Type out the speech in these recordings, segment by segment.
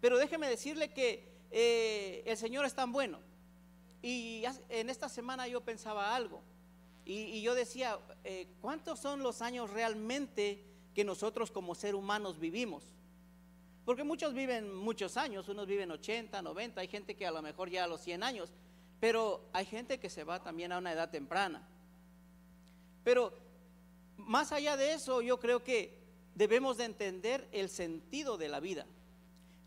Pero déjeme decirle que eh, el Señor es tan bueno. Y en esta semana yo pensaba algo. Y, yo decía, eh, ¿cuántos son los años realmente que nosotros como ser humanos vivimos? Porque muchos viven muchos años, unos viven 80, 90, hay gente que a lo mejor ya a los 100 años, pero hay gente que se va también a una edad temprana. Pero más allá de eso, yo creo que debemos de entender el sentido de la vida.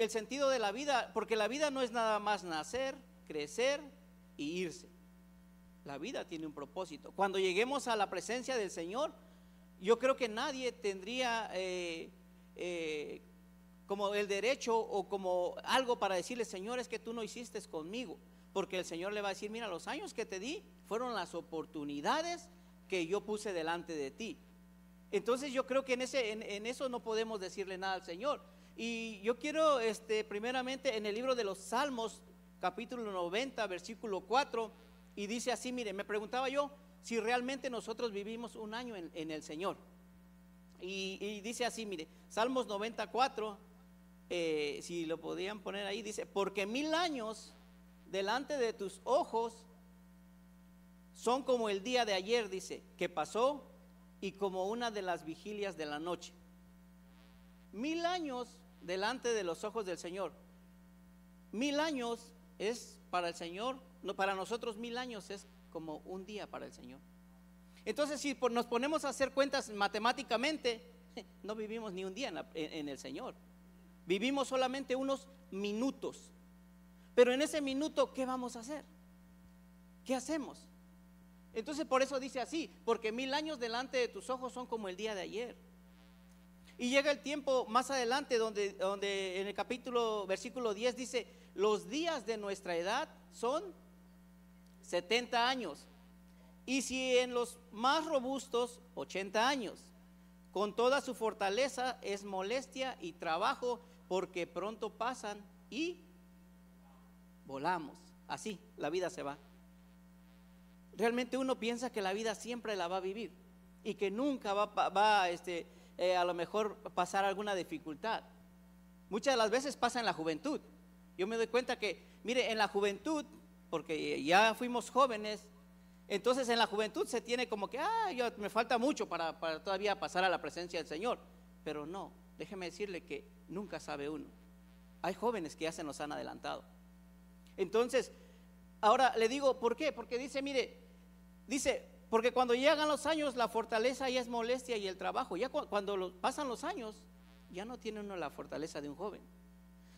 El sentido de la vida, porque la vida no es nada más nacer, crecer y irse. La vida tiene un propósito. Cuando lleguemos a la presencia del Señor, yo creo que nadie tendría eh, eh, como el derecho o como algo para decirle, Señor, es que tú no hiciste conmigo. Porque el Señor le va a decir, mira, los años que te di fueron las oportunidades que yo puse delante de ti. Entonces yo creo que en, ese, en, eso no podemos decirle nada al Señor. Y yo quiero, este, primeramente, en el libro de los Salmos, capítulo 90, versículo 4, y dice así, mire, me preguntaba yo si realmente nosotros vivimos un año en, el Señor. Y, dice así, mire, Salmos 94, eh, si lo podían poner ahí, dice, porque mil años delante de tus ojos son como el día de ayer, dice, que pasó y como una de las vigilias de la noche. Mil años delante de los ojos del Señor. Mil años es para el Señor, no, para nosotros mil años es como un día para el Señor. Entonces, si nos ponemos a hacer cuentas matemáticamente, no vivimos ni un día en, en el Señor. Vivimos solamente unos minutos. Pero en ese minuto, ¿qué vamos a hacer? ¿Qué hacemos? Entonces por eso dice así, porque mil años delante de tus ojos son como el día de ayer. Y llega el tiempo más adelante donde, donde en el capítulo, versículo 10 dice, los días de nuestra edad son 70 años. Y si en los más robustos, 80 años. Con toda su fortaleza es molestia y trabajo porque pronto pasan y volamos. Así, la vida se va. Realmente uno piensa que la vida siempre la va a vivir y que nunca va, va este, eh, a lo mejor pasar alguna dificultad. Muchas de las veces pasa en la juventud. Yo me doy cuenta que, mire, en la juventud, porque ya fuimos jóvenes, entonces en la juventud se tiene como que, ah, yo, me falta mucho para, para todavía pasar a la presencia del Señor. Pero no, déjeme decirle que nunca sabe uno. Hay jóvenes que ya se nos han adelantado. Entonces, ahora le digo, ¿por qué? Porque dice, mire, Dice, porque cuando llegan los años, la fortaleza ya es molestia y el trabajo. Ya cuando pasan los años, ya no tiene uno la fortaleza de un joven.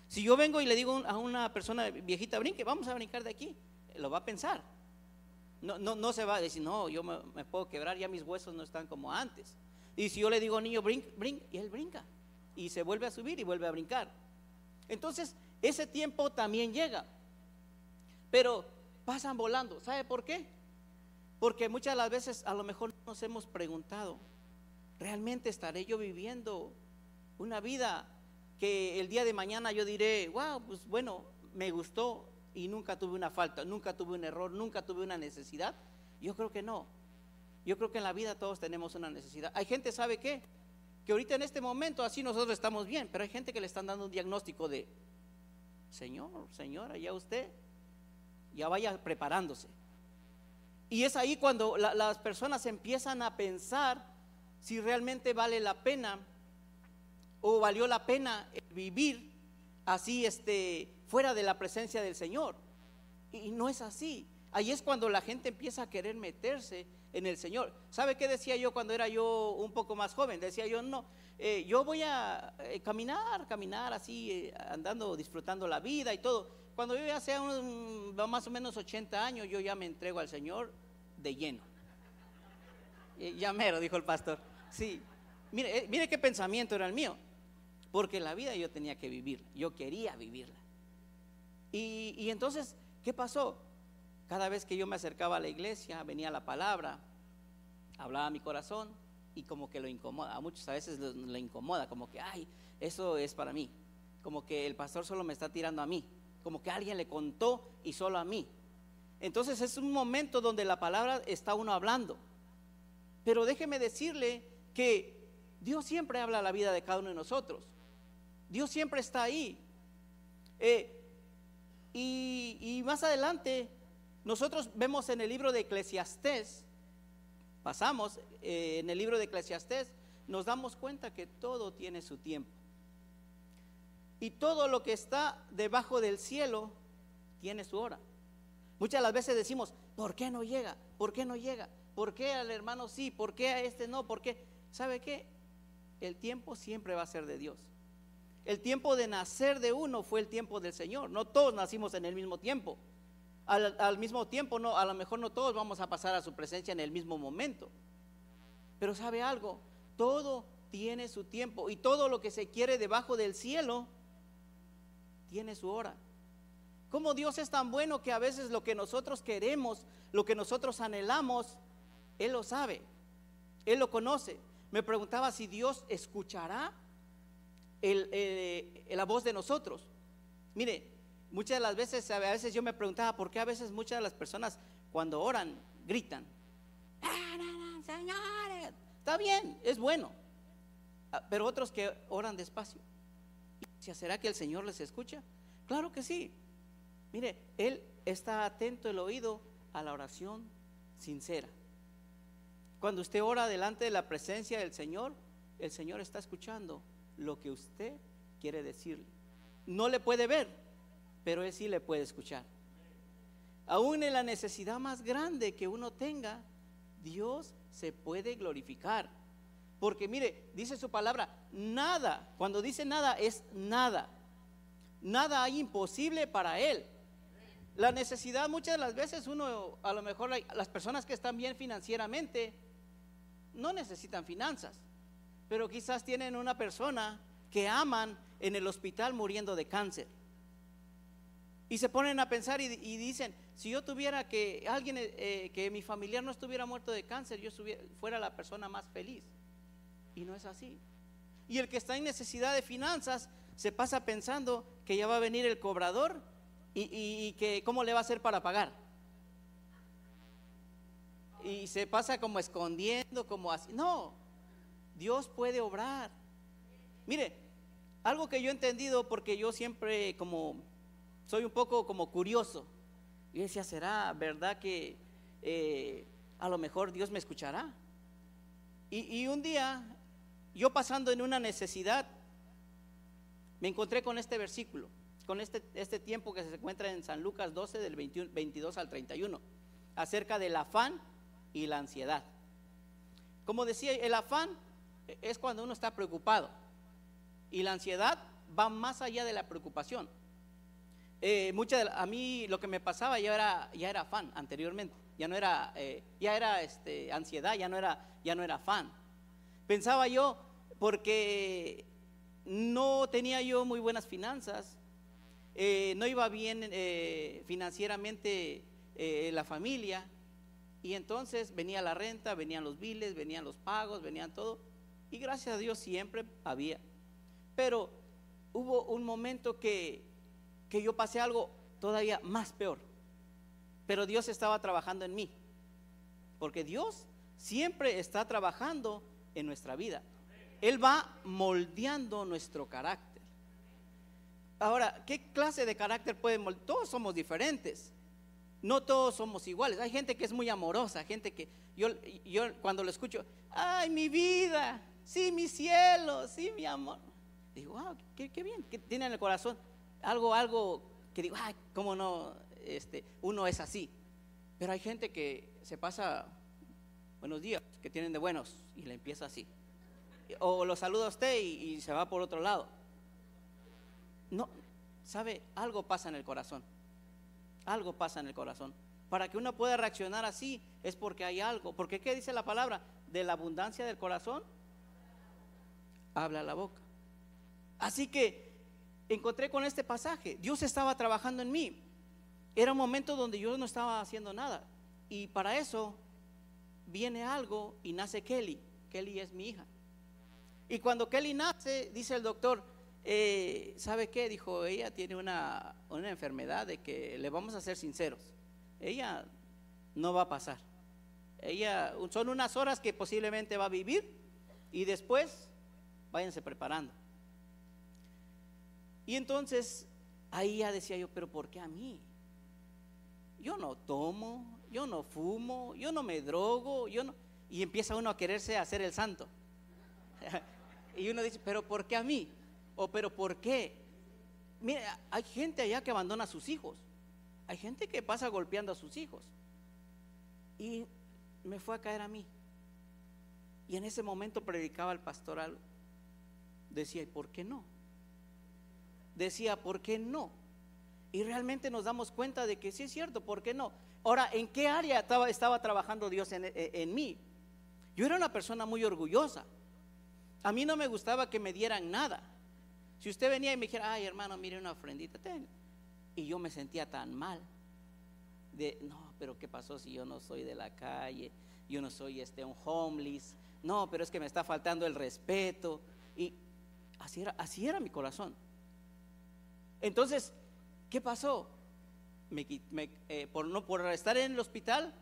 Si yo vengo y le digo a una persona viejita, brinque, vamos a brincar de aquí, lo va a pensar. No, no, no se va a decir, no, yo me, puedo quebrar, ya mis huesos no están como antes. Y si yo le digo, niño, brinca, brinca, y él brinca. Y se vuelve a subir y vuelve a brincar. Entonces, ese tiempo también llega. Pero pasan volando. ¿Sabe por qué? Porque muchas de las veces a lo mejor nos hemos preguntado, ¿realmente estaré yo viviendo una vida que el día de mañana yo diré, wow, pues bueno, me gustó y nunca tuve una falta, nunca tuve un error, nunca tuve una necesidad? Yo creo que no. Yo creo que en la vida todos tenemos una necesidad. Hay gente, ¿sabe qué? Que ahorita en este momento así nosotros estamos bien, pero hay gente que le están dando un diagnóstico de, Señor, señora, ya usted, ya vaya preparándose. Y es ahí cuando las personas empiezan a pensar si realmente vale la pena o valió la pena vivir así este, fuera de la presencia del Señor. Y no es así. Ahí es cuando la gente empieza a querer meterse en el Señor. ¿Sabe qué decía yo cuando era yo un poco más joven? Decía yo, no, eh, yo voy a eh, caminar, caminar así, eh, andando, disfrutando la vida y todo. Cuando yo ya sea un, más o menos 80 años, yo ya me entrego al Señor de lleno. Ya mero, dijo el pastor. Sí, mire, eh, mire qué pensamiento era el mío. Porque la vida yo tenía que vivir, yo quería vivirla. Y, y entonces, ¿qué pasó? Cada vez que yo me acercaba a la iglesia, venía la palabra, hablaba mi corazón y como que lo incomoda. A muchos a veces lo, incomoda, como que, ay, eso es para mí. Como que el pastor solo me está tirando a mí. Como que alguien le contó y solo a mí. Entonces es un momento donde la palabra está uno hablando. Pero déjeme decirle que Dios siempre habla la vida de cada uno de nosotros. Dios siempre está ahí. Eh, y, más adelante, nosotros vemos en el libro de Eclesiastés, pasamos eh, en el libro de Eclesiastés, nos damos cuenta que todo tiene su tiempo. Y todo lo que está debajo del cielo tiene su hora. Muchas de las veces decimos, ¿por qué no llega? ¿Por qué no llega? ¿Por qué al hermano sí? ¿Por qué a este no? ¿Por qué? ¿Sabe qué? El tiempo siempre va a ser de Dios. El tiempo de nacer de uno fue el tiempo del Señor. No todos nacimos en el mismo tiempo. Al, mismo tiempo, no, a lo mejor no todos vamos a pasar a su presencia en el mismo momento. Pero sabe algo, todo tiene su tiempo y todo lo que se quiere debajo del cielo tiene su hora. Como Dios es tan bueno que a veces lo que nosotros queremos, lo que nosotros anhelamos, Él lo sabe, Él lo conoce. Me preguntaba si Dios escuchará eh, la voz de nosotros. Mire, muchas de las veces, a veces yo me preguntaba por qué a veces muchas de las personas cuando oran gritan. Señores, está bien, es bueno. Ah, pero otros que oran despacio. ¿Será que el Señor les escucha? Claro que sí. Mire, Él está atento el oído a la oración sincera. Cuando usted ora delante de la presencia del Señor, el Señor está escuchando lo que usted quiere decirle. No le puede ver, pero Él sí le puede escuchar. Aún en la necesidad más grande que uno tenga, Dios se puede glorificar. Porque mire, dice su palabra, nada, cuando dice nada es nada. Nada hay imposible para Él. La necesidad muchas de las veces uno, a lo mejor las personas que están bien financieramente, no necesitan finanzas pero quizás tienen una persona que aman en el hospital muriendo de cáncer. Y se ponen a pensar y, dicen, si yo tuviera que alguien, eh, que mi familiar no estuviera muerto de cáncer, yo fuera la persona más feliz. Y no es así. Y el que está en necesidad de finanzas se pasa pensando que ya va a venir el cobrador y, y que cómo le va a hacer para pagar. Y se pasa como escondiendo, como así. No, Dios puede obrar. Mire, algo que yo he entendido porque yo siempre como soy un poco como curioso. Y decía, ¿será verdad que eh, a lo mejor Dios me escuchará? Y, un día, yo pasando en una necesidad, me encontré con este versículo, con este, este tiempo que se encuentra en San Lucas 12 del 22 al 31, acerca del afán y la ansiedad. Como decía, el afán es cuando uno está preocupado. Y la ansiedad va más allá de la preocupación. Eh, a mí lo que me pasaba ya era, ya era fan anteriormente, ya no era, eh, ya era este, ansiedad, ya no era, ya no era fan. Pensaba yo, porque no tenía yo muy buenas finanzas, eh, no iba bien financieramente la familia, y entonces venía la renta, venían los biles, venían los pagos, venían todo y gracias a Dios siempre había. Pero hubo un momento que, que yo pasé algo todavía más peor. Pero Dios estaba trabajando en mí. Porque Dios siempre está trabajando en nuestra vida. Él va moldeando nuestro carácter. Ahora, ¿qué clase de carácter puede? Todos somos diferentes. No todos somos iguales. Hay gente que es muy amorosa, gente que yo, yo cuando lo escucho, ay, mi vida, sí, mi cielo, sí, mi amor. Digo, wow, qué, bien, que tiene en el corazón algo, algo que digo, ay, cómo no, este, uno es así. Pero hay gente que se pasa buenos días, que tienen de buenos, y le empieza así. O lo saluda a usted y se va por otro lado. No, ¿sabe? Algo pasa en el corazón. Algo pasa en el corazón. Para que uno pueda reaccionar así es porque hay algo. Porque ¿qué dice la palabra? De la abundancia del corazón habla la boca. Así que encontré con este pasaje, Dios estaba trabajando en mí. Era un momento donde yo no estaba haciendo nada. Y para eso viene algo y nace Kelly. Kelly es mi hija. Y cuando Kelly nace, dice el doctor, eh, ¿sabe qué? Dijo, ella tiene una, una enfermedad de que le vamos a ser sinceros. Ella no va a pasar. Ella, son unas horas que posiblemente va a vivir y después váyanse preparando. Y entonces ahí ya decía yo, pero ¿por qué a mí? Yo no tomo, yo no fumo, yo no me drogo, yo no... Y empieza uno a quererse hacer el santo. y uno dice, pero ¿por qué a mí? O pero ¿por qué? Mira, hay gente allá que abandona a sus hijos. Hay gente que pasa golpeando a sus hijos. Y me fue a caer a mí. Y en ese momento predicaba el pastor algo. Decía, ¿y por qué no? Decía, ¿por qué no? Y realmente nos damos cuenta de que sí es cierto, ¿por qué no? Ahora, ¿en qué área estaba, trabajando Dios en mí? Yo era una persona muy orgullosa. A mí no me gustaba que me dieran nada. Si usted venía y me dijera, ay hermano, mire una ofrendita, ten. Y yo me sentía tan mal. De, no, pero ¿qué pasó si yo no soy de la calle? Yo no soy este, un homeless. No, pero es que me está faltando el respeto. Y así era, así era mi corazón. Entonces, ¿qué pasó? Me, eh, por, no, por estar en el hospital,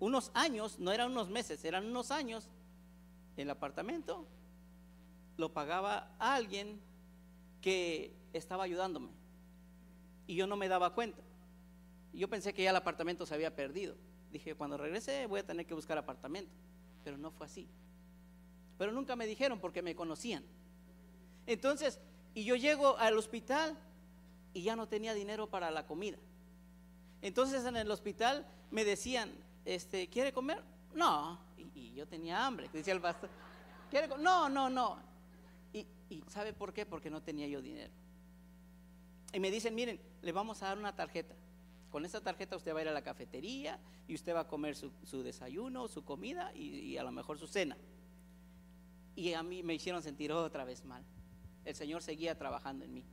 unos años, no eran unos meses, eran unos años, el apartamento lo pagaba alguien que estaba ayudándome y yo no me daba cuenta. Yo pensé que ya el apartamento se había perdido. Dije, cuando regrese voy a tener que buscar apartamento. Pero no fue así. Pero nunca me dijeron porque me conocían. Entonces, y yo llego al hospital y ya no tenía dinero para la comida. Entonces en el hospital me decían, este, ¿quiere comer? No. Y, yo tenía hambre, decía el pastor. ¿Quiere no, no, no. ¿Y sabe por qué? Porque no tenía yo dinero. Y me dicen, miren, le vamos a dar una tarjeta. Con esta tarjeta usted va a ir a la cafetería y usted va a comer su, desayuno, su comida y, a lo mejor su cena. Y a mí me hicieron sentir otra vez mal. El Señor seguía trabajando en mí.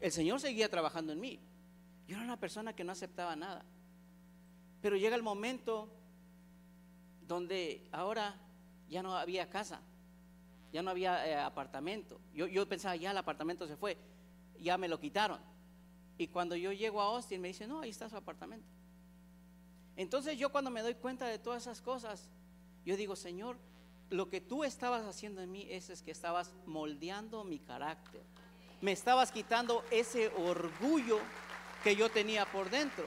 El Señor seguía trabajando en mí. Yo era una persona que no aceptaba nada. Pero llega el momento donde ahora ya no había casa ya no había eh, apartamento. Yo, yo pensaba, ya el apartamento se fue, ya me lo quitaron. Y cuando yo llego a Austin me dice, no, ahí está su apartamento. Entonces yo cuando me doy cuenta de todas esas cosas, yo digo, Señor, lo que tú estabas haciendo en mí es, es que estabas moldeando mi carácter. Me estabas quitando ese orgullo que yo tenía por dentro.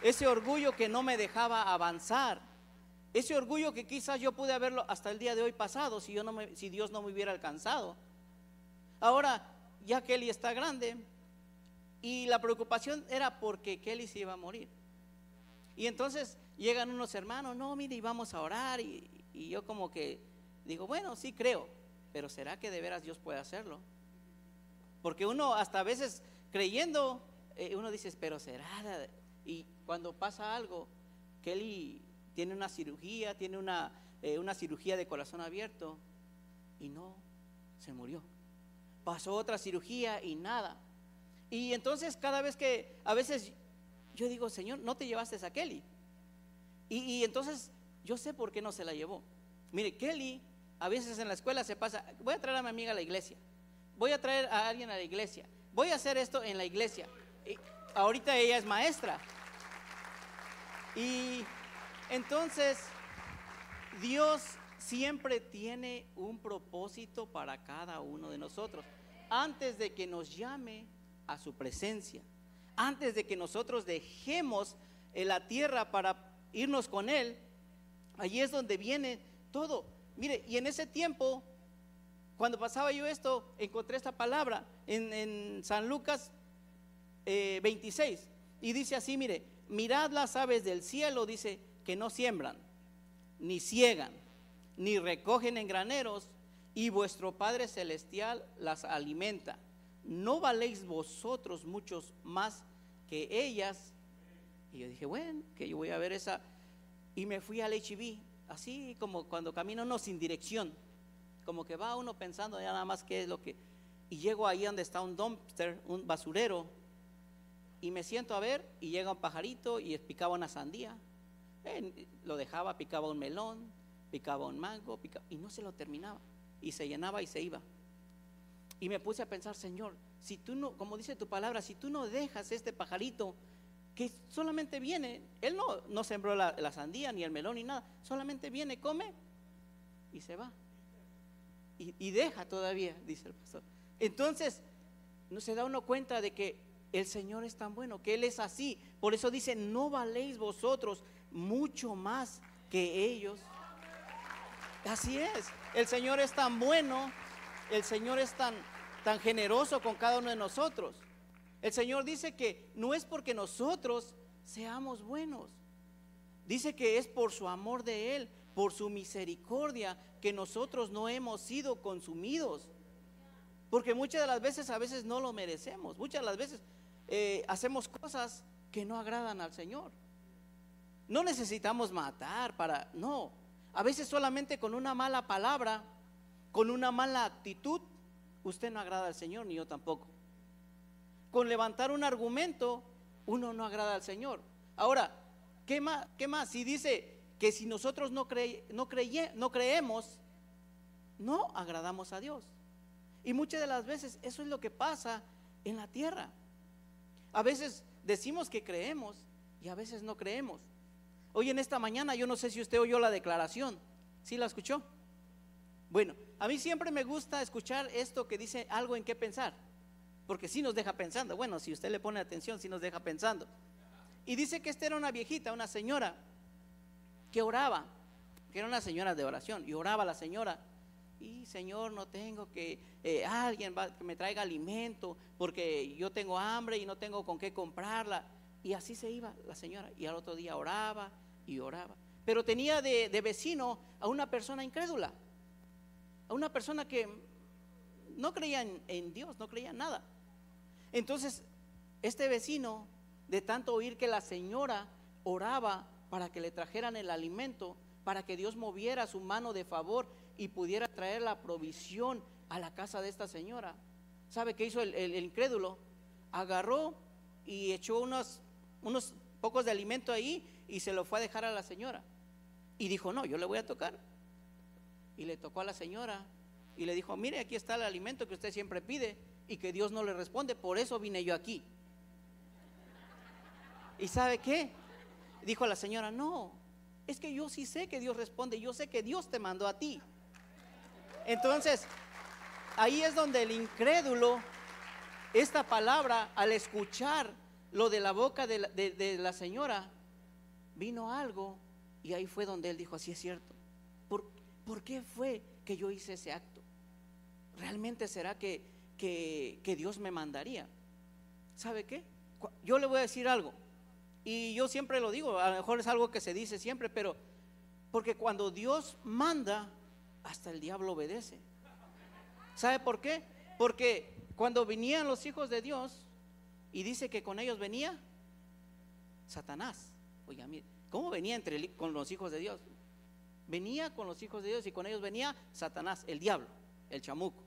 Ese orgullo que no me dejaba avanzar. Ese orgullo que quizás yo pude haberlo hasta el día de hoy pasado si, Dios no me hubiera alcanzado. Ahora, ya Kelly está grande y la preocupación era porque Kelly se iba a morir. Y entonces llegan unos hermanos, no, mire, y vamos a orar. Y, yo como que digo, bueno, sí creo, pero ¿será que de veras Dios puede hacerlo? Porque uno hasta a veces creyendo, eh, uno dice, pero será. Y cuando pasa algo, Kelly tiene una cirugía, tiene una, eh, una cirugía de corazón abierto y no, se murió. Pasó otra cirugía y nada. Y entonces cada vez que, a veces yo digo, Señor, no te llevaste a Kelly. Y, y entonces yo sé por qué no se la llevó. Mire, Kelly a veces en la escuela se pasa, voy a traer a mi amiga a la iglesia, voy a traer a alguien a la iglesia, voy a hacer esto en la iglesia. Y ahorita ella es maestra. Y entonces, Dios siempre tiene un propósito para cada uno de nosotros. Antes de que nos llame a su presencia, antes de que nosotros dejemos la tierra para irnos con Él, allí es donde viene todo. Mire, y en ese tiempo, cuando pasaba yo esto, encontré esta palabra en, San Lucas 26. Eh, y dice así, mire, mirad las aves del cielo, dice, que no siembran, ni ciegan, ni recogen en graneros, y vuestro Padre Celestial las alimenta. ¿No valéis vosotros muchos más que ellas? Y yo dije, bueno, que yo voy a ver esa. Y me fui al HB, así como cuando camino uno sin dirección, como que va uno pensando ya nada más qué es lo que... Y llego ahí donde está un dumpster, un basurero, y me siento a ver, y llega un pajarito y picaba una sandía lo dejaba, picaba un melón, picaba un mango, y no se lo terminaba. Y se llenaba y se iba. Y me puse a pensar, Señor, si tú no, como dice tu palabra, si tú no dejas este pajarito que solamente viene, él no, no sembró la, sandía, ni el melón, ni nada, solamente viene, come y se va. Y, y deja todavía, dice el pastor. Entonces, no se da uno cuenta de que el Señor es tan bueno, que Él es así. Por eso dice, no valéis vosotros mucho más que ellos. Así es, el Señor es tan bueno, el Señor es tan, tan generoso con cada uno de nosotros. El Señor dice que no es porque nosotros seamos buenos, dice que es por su amor de Él, por su misericordia, que nosotros no hemos sido consumidos. Porque muchas de las veces a veces no lo merecemos, muchas de las veces eh, hacemos cosas que no agradan al Señor. No necesitamos matar para, no, a veces solamente con una mala palabra, con una mala actitud, usted no agrada al Señor, ni yo tampoco. Con levantar un argumento, uno no agrada al Señor. Ahora, ¿qué más? ¿Qué más? Si dice que si nosotros no, no, no creemos, no agradamos a Dios. Y muchas de las veces eso es lo que pasa en la tierra. A veces decimos que creemos y a veces no creemos. Hoy en esta mañana, yo no sé si usted oyó la declaración. ¿Sí la escuchó? Bueno, a mí siempre me gusta escuchar esto que dice algo en qué pensar, porque sí nos deja pensando. Bueno, si usted le pone atención, sí nos deja pensando. Y dice que esta era una viejita, una señora, que oraba, que era una señora de oración, y oraba la señora. Y Señor, no tengo que eh, alguien que me traiga alimento, porque yo tengo hambre y no tengo con qué comprarla. Y así se iba la señora. Y al otro día oraba y oraba. Pero tenía de, vecino a una persona incrédula, a una persona que no creía en, Dios, no creía en nada. Entonces, este vecino, de tanto oír que la señora oraba para que le trajeran el alimento, para que Dios moviera su mano de favor y pudiera traer la provisión a la casa de esta señora. ¿Sabe qué hizo el, incrédulo? Agarró y echó unos, unos pocos de alimento ahí y se lo fue a dejar a la señora. Y dijo, no, yo le voy a tocar. Y le tocó a la señora y le dijo, mire, aquí está el alimento que usted siempre pide y que Dios no le responde, por eso vine yo aquí. ¿Y sabe qué? Dijo la señora, no, es que yo sí sé que Dios responde, yo sé que Dios te mandó a ti. Entonces, ahí es donde el incrédulo, esta palabra, al escuchar lo de la boca de la, señora, vino algo y ahí fue donde él dijo, así es cierto. ¿Por, ¿Por, qué fue que yo hice ese acto? ¿Realmente será que, que, que Dios me mandaría? ¿Sabe qué? Yo le voy a decir algo. Y yo siempre lo digo, a lo mejor es algo que se dice siempre, pero porque cuando Dios manda, hasta el diablo obedece. ¿Sabe por qué? Porque cuando venían los hijos de Dios, y dice que con ellos venía Satanás. Oiga, mire, ¿cómo venía entre, con los hijos de Dios? Venía con los hijos de Dios y con ellos venía Satanás, el diablo, el chamuco.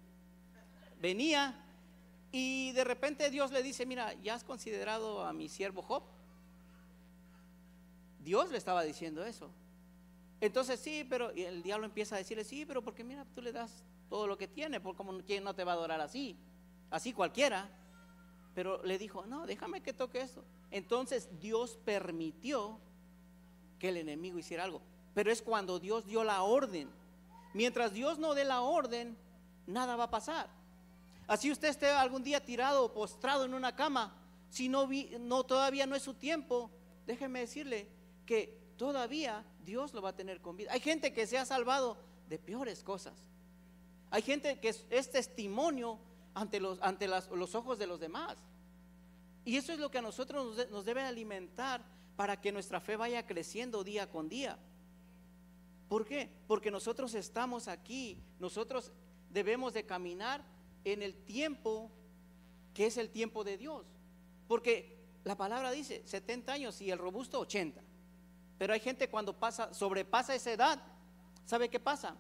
Venía y de repente Dios le dice, mira, ¿ya has considerado a mi siervo Job? Dios le estaba diciendo eso. Entonces sí, pero el diablo empieza a decirle, sí, pero porque mira, tú le das todo lo que tiene, porque como quien no te va a adorar así, así cualquiera. Pero le dijo, no, déjame que toque eso. Entonces Dios permitió que el enemigo hiciera algo. Pero es cuando Dios dio la orden. Mientras Dios no dé la orden, nada va a pasar. Así usted esté algún día tirado o postrado en una cama, si no, vi, no todavía no es su tiempo, déjeme decirle que todavía Dios lo va a tener con vida. Hay gente que se ha salvado de peores cosas. Hay gente que es, testimonio ante, los, ante los ojos de los demás. Y eso es lo que a nosotros nos, nos debe alimentar para que nuestra fe vaya creciendo día con día. ¿Por qué? Porque nosotros estamos aquí, nosotros debemos de caminar en el tiempo que es el tiempo de Dios. Porque la palabra dice 70 años y el robusto 80. Pero hay gente cuando pasa, sobrepasa esa edad, ¿sabe qué pasa?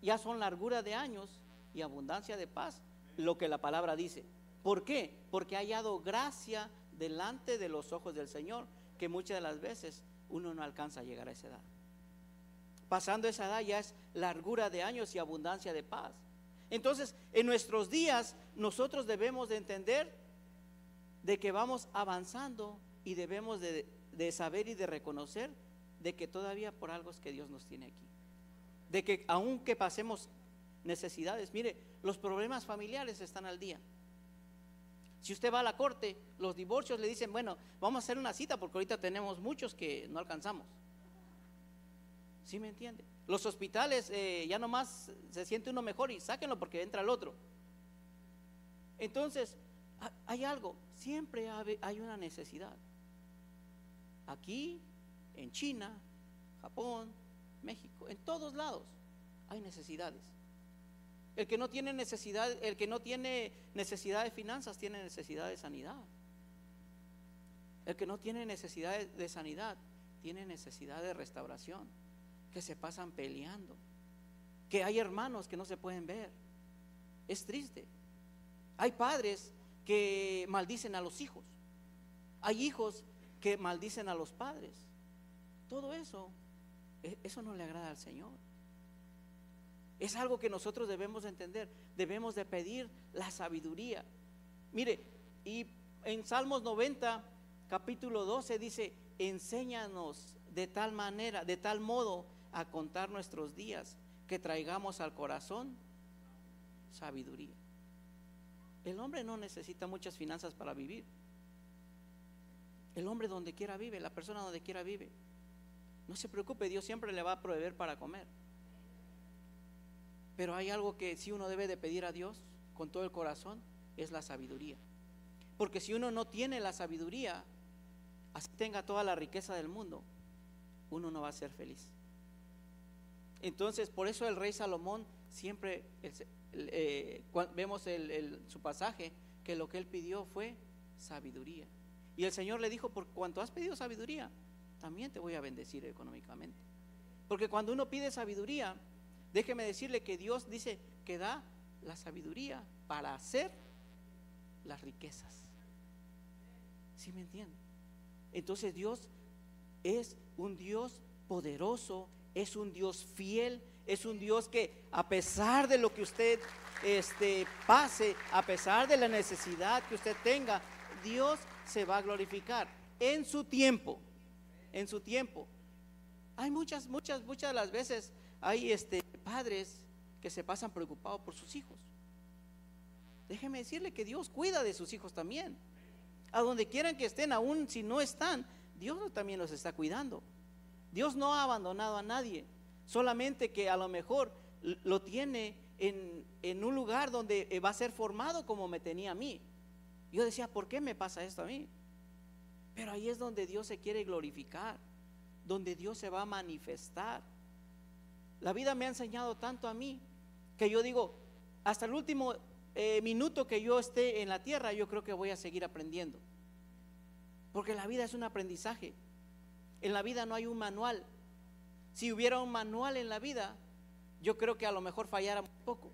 Ya son largura de años y abundancia de paz, lo que la palabra dice. ¿Por qué? Porque ha hallado gracia delante de los ojos del Señor, que muchas de las veces uno no alcanza a llegar a esa edad. Pasando esa edad ya es largura de años y abundancia de paz. Entonces, en nuestros días nosotros debemos de entender de que vamos avanzando y debemos de de saber y de reconocer de que todavía por algo es que Dios nos tiene aquí. De que aunque pasemos necesidades, mire, los problemas familiares están al día. Si usted va a la corte, los divorcios le dicen, bueno, vamos a hacer una cita porque ahorita tenemos muchos que no alcanzamos. ¿Sí me entiende? Los hospitales eh, ya nomás se siente uno mejor y sáquenlo porque entra el otro. Entonces, hay algo, siempre hay una necesidad. Aquí, en China, Japón, México, en todos lados hay necesidades. El que no tiene necesidad, el que no tiene necesidad de finanzas tiene necesidad de sanidad. El que no tiene necesidad de sanidad tiene necesidad de restauración, que se pasan peleando, que hay hermanos que no se pueden ver. Es triste. Hay padres que maldicen a los hijos. Hay hijos que maldicen a los padres. Todo eso, e, eso no le agrada al Señor. Es algo que nosotros debemos entender. Debemos de pedir la sabiduría. Mire, y en Salmos 90, capítulo 12 dice, enséñanos de tal manera, de tal modo a contar nuestros días, que traigamos al corazón sabiduría. El hombre no necesita muchas finanzas para vivir. El hombre donde quiera vive, la persona donde quiera vive. No se preocupe, Dios siempre le va a proveer para comer. Pero hay algo que si uno debe de pedir a Dios con todo el corazón, es la sabiduría. Porque si uno no tiene la sabiduría, así tenga toda la riqueza del mundo, uno no va a ser feliz. Entonces, por eso el rey Salomón siempre, eh, vemos su pasaje, que lo que él pidió fue sabiduría. Y el Señor le dijo, por cuanto has pedido sabiduría, también te voy a bendecir económicamente. Porque cuando uno pide sabiduría, déjeme decirle que Dios dice que da la sabiduría para hacer las riquezas. ¿Sí me entiende? Entonces Dios es un Dios poderoso, es un Dios fiel, es un Dios que a pesar de lo que usted este, pase, a pesar de la necesidad que usted tenga, Dios se va a glorificar en su tiempo, en su tiempo. Hay muchas, muchas, muchas de las veces hay este, padres que se pasan preocupados por sus hijos. Déjeme decirle que Dios cuida de sus hijos también. A donde quieran que estén, aún si no están, Dios también los está cuidando. Dios no ha abandonado a nadie, solamente que a lo mejor lo tiene en, en un lugar donde va a ser formado como me tenía a mí. Yo decía, ¿por qué me pasa esto a mí? Pero ahí es donde Dios se quiere glorificar, donde Dios se va a manifestar. La vida me ha enseñado tanto a mí que yo digo, hasta el último eh, minuto que yo esté en la tierra, yo creo que voy a seguir aprendiendo. Porque la vida es un aprendizaje. En la vida no hay un manual. Si hubiera un manual en la vida, yo creo que a lo mejor fallara poco.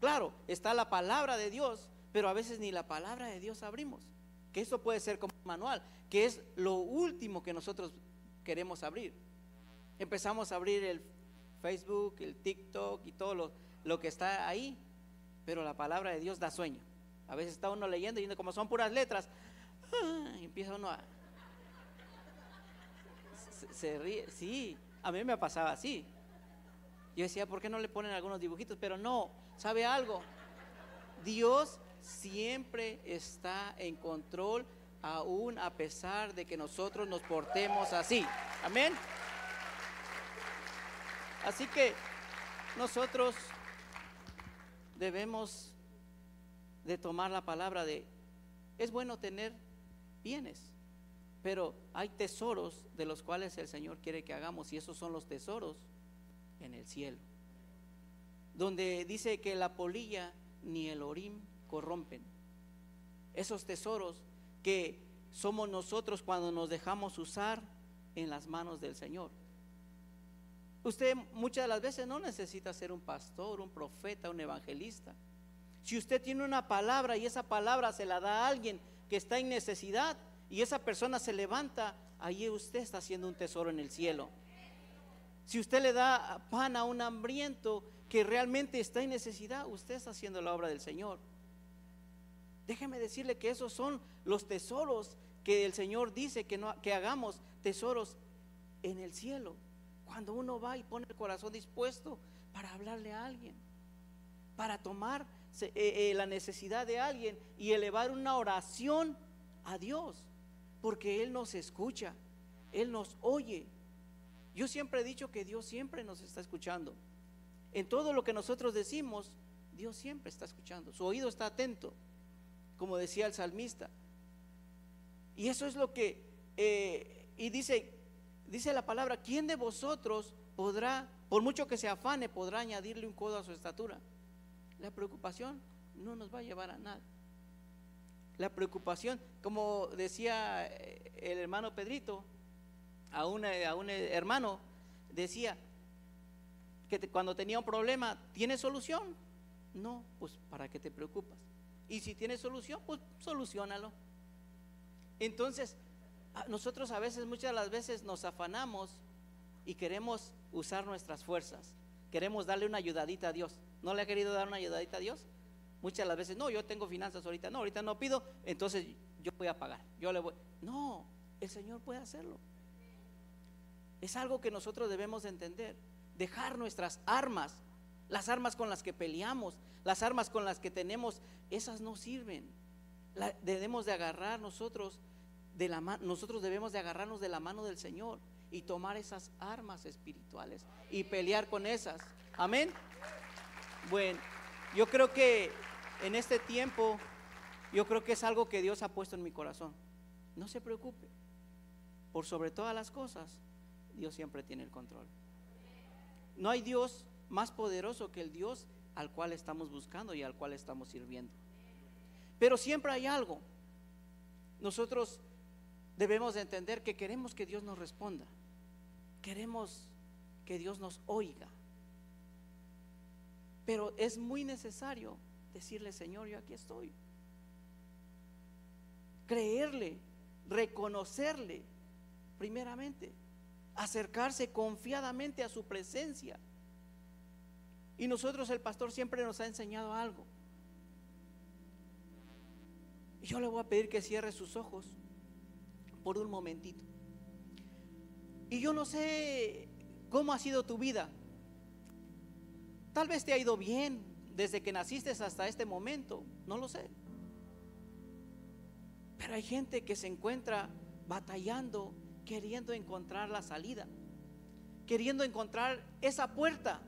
Claro, está la palabra de Dios, pero a veces ni la palabra de Dios abrimos. Que eso puede ser como un manual, que es lo último que nosotros queremos abrir. Empezamos a abrir el Facebook, el TikTok y todo lo, lo que está ahí, pero la palabra de Dios da sueño. A veces está uno leyendo y como son puras letras, ¡ah! empieza uno a... Se, ríe, sí, a mí me pasaba así. Yo decía, ¿por qué no le ponen algunos dibujitos? Pero no, ¿sabe algo? Dios siempre está en control, aún a pesar de que nosotros nos portemos así. Amén. Así que nosotros debemos de tomar la palabra de, es bueno tener bienes, pero hay tesoros de los cuales el Señor quiere que hagamos y esos son los tesoros en el cielo, donde dice que la polilla ni el orim corrompen. Esos tesoros que somos nosotros cuando nos dejamos usar en las manos del Señor. Usted muchas de las veces no necesita ser un pastor, un profeta, un evangelista. Si usted tiene una palabra y esa palabra se la da a alguien que está en necesidad y esa persona se levanta, ahí usted está haciendo un tesoro en el cielo. Si usted le da pan a un hambriento que realmente está en necesidad, usted está haciendo la obra del Señor. Déjeme decirle que esos son los tesoros que el Señor dice que, no, que hagamos, tesoros en el cielo. Cuando uno va y pone el corazón dispuesto para hablarle a alguien, para tomar eh, eh, la necesidad de alguien y elevar una oración a Dios, porque Él nos escucha, Él nos oye. Yo siempre he dicho que Dios siempre nos está escuchando. En todo lo que nosotros decimos, Dios siempre está escuchando. Su oído está atento, como decía el salmista. Y eso es lo que, eh, y dice, dice la palabra, ¿quién de vosotros podrá, por mucho que se afane, podrá añadirle un codo a su estatura? La preocupación no nos va a llevar a nada. La preocupación, como decía eh, el hermano Pedrito, a un, a un hermano, decía que cuando tenía un problema, ¿tiene solución? No, pues ¿para qué te preocupas? Y si tiene solución, pues solucionalo. Entonces, nosotros a veces, muchas de las veces nos afanamos y queremos usar nuestras fuerzas. Queremos darle una ayudadita a Dios. ¿No le ha querido dar una ayudadita a Dios? Muchas de las veces, no, yo tengo finanzas ahorita, no, ahorita no pido, entonces yo voy a pagar, yo le voy. No, el Señor puede hacerlo. Es algo que nosotros debemos entender. Dejar nuestras armas, las armas con las que peleamos, las armas con las que tenemos, esas no sirven. debemos de agarrar nosotros de la nosotros debemos de agarrarnos de la mano del Señor y tomar esas armas espirituales y pelear con esas. Amén. Bueno, yo creo que en este tiempo, yo creo que es algo que Dios ha puesto en mi corazón. No se preocupe. Por sobre todas las cosas, Dios siempre tiene el control. No hay Dios más poderoso que el Dios al cual estamos buscando y al cual estamos sirviendo. Pero siempre hay algo. Nosotros debemos de entender que queremos que Dios nos responda. Queremos que Dios nos oiga. Pero es muy necesario decirle, Señor, yo aquí estoy. Creerle, reconocerle, primeramente, acercarse confiadamente a su presencia. Y nosotros, el pastor, siempre nos ha enseñado algo. Y yo le voy a pedir que cierre sus ojos por un momentito. Y yo no sé cómo ha sido tu vida. Tal vez te ha ido bien desde que naciste hasta este momento, no lo sé. Pero hay gente que se encuentra batallando, queriendo encontrar la salida, queriendo encontrar esa puerta,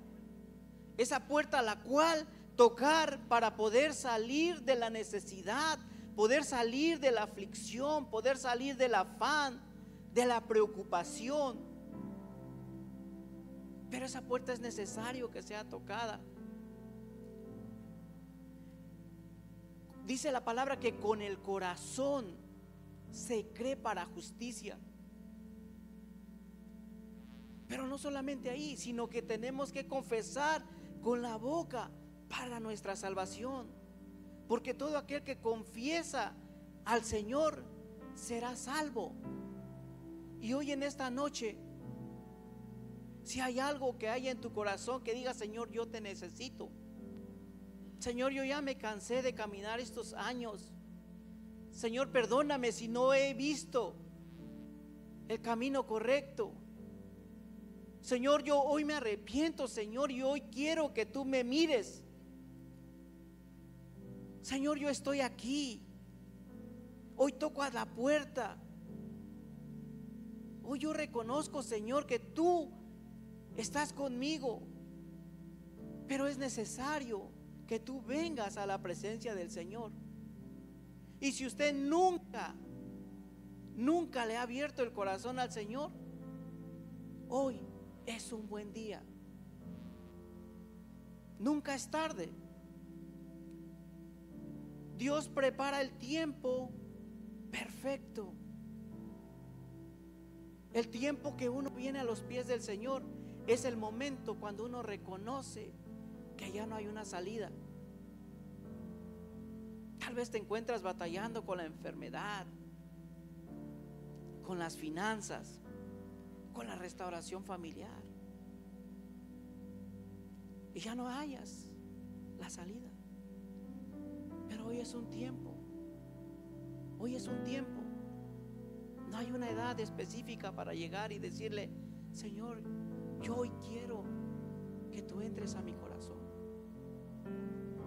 esa puerta a la cual tocar para poder salir de la necesidad, poder salir de la aflicción, poder salir del afán, de la preocupación. Pero esa puerta es necesario que sea tocada. Dice la palabra que con el corazón se cree para justicia. Pero no solamente ahí, sino que tenemos que confesar con la boca para nuestra salvación. Porque todo aquel que confiesa al Señor será salvo. Y hoy en esta noche si hay algo que hay en tu corazón que diga, Señor, yo te necesito. Señor, yo ya me cansé de caminar estos años. Señor, perdóname si no he visto el camino correcto. Señor, yo hoy me arrepiento, Señor, y hoy quiero que tú me mires. Señor, yo estoy aquí. Hoy toco a la puerta. Hoy yo reconozco, Señor, que tú estás conmigo, pero es necesario que tú vengas a la presencia del Señor. Y si usted nunca, nunca le ha abierto el corazón al Señor, hoy es un buen día. Nunca es tarde. Dios prepara el tiempo perfecto. El tiempo que uno viene a los pies del Señor es el momento cuando uno reconoce que ya no hay una salida. Tal vez te encuentras batallando con la enfermedad, con las finanzas, con la restauración familiar. Y ya no hayas la salida. Hoy es un tiempo. Hoy es un tiempo. No hay una edad específica para llegar y decirle, Señor, yo hoy quiero que tú entres a mi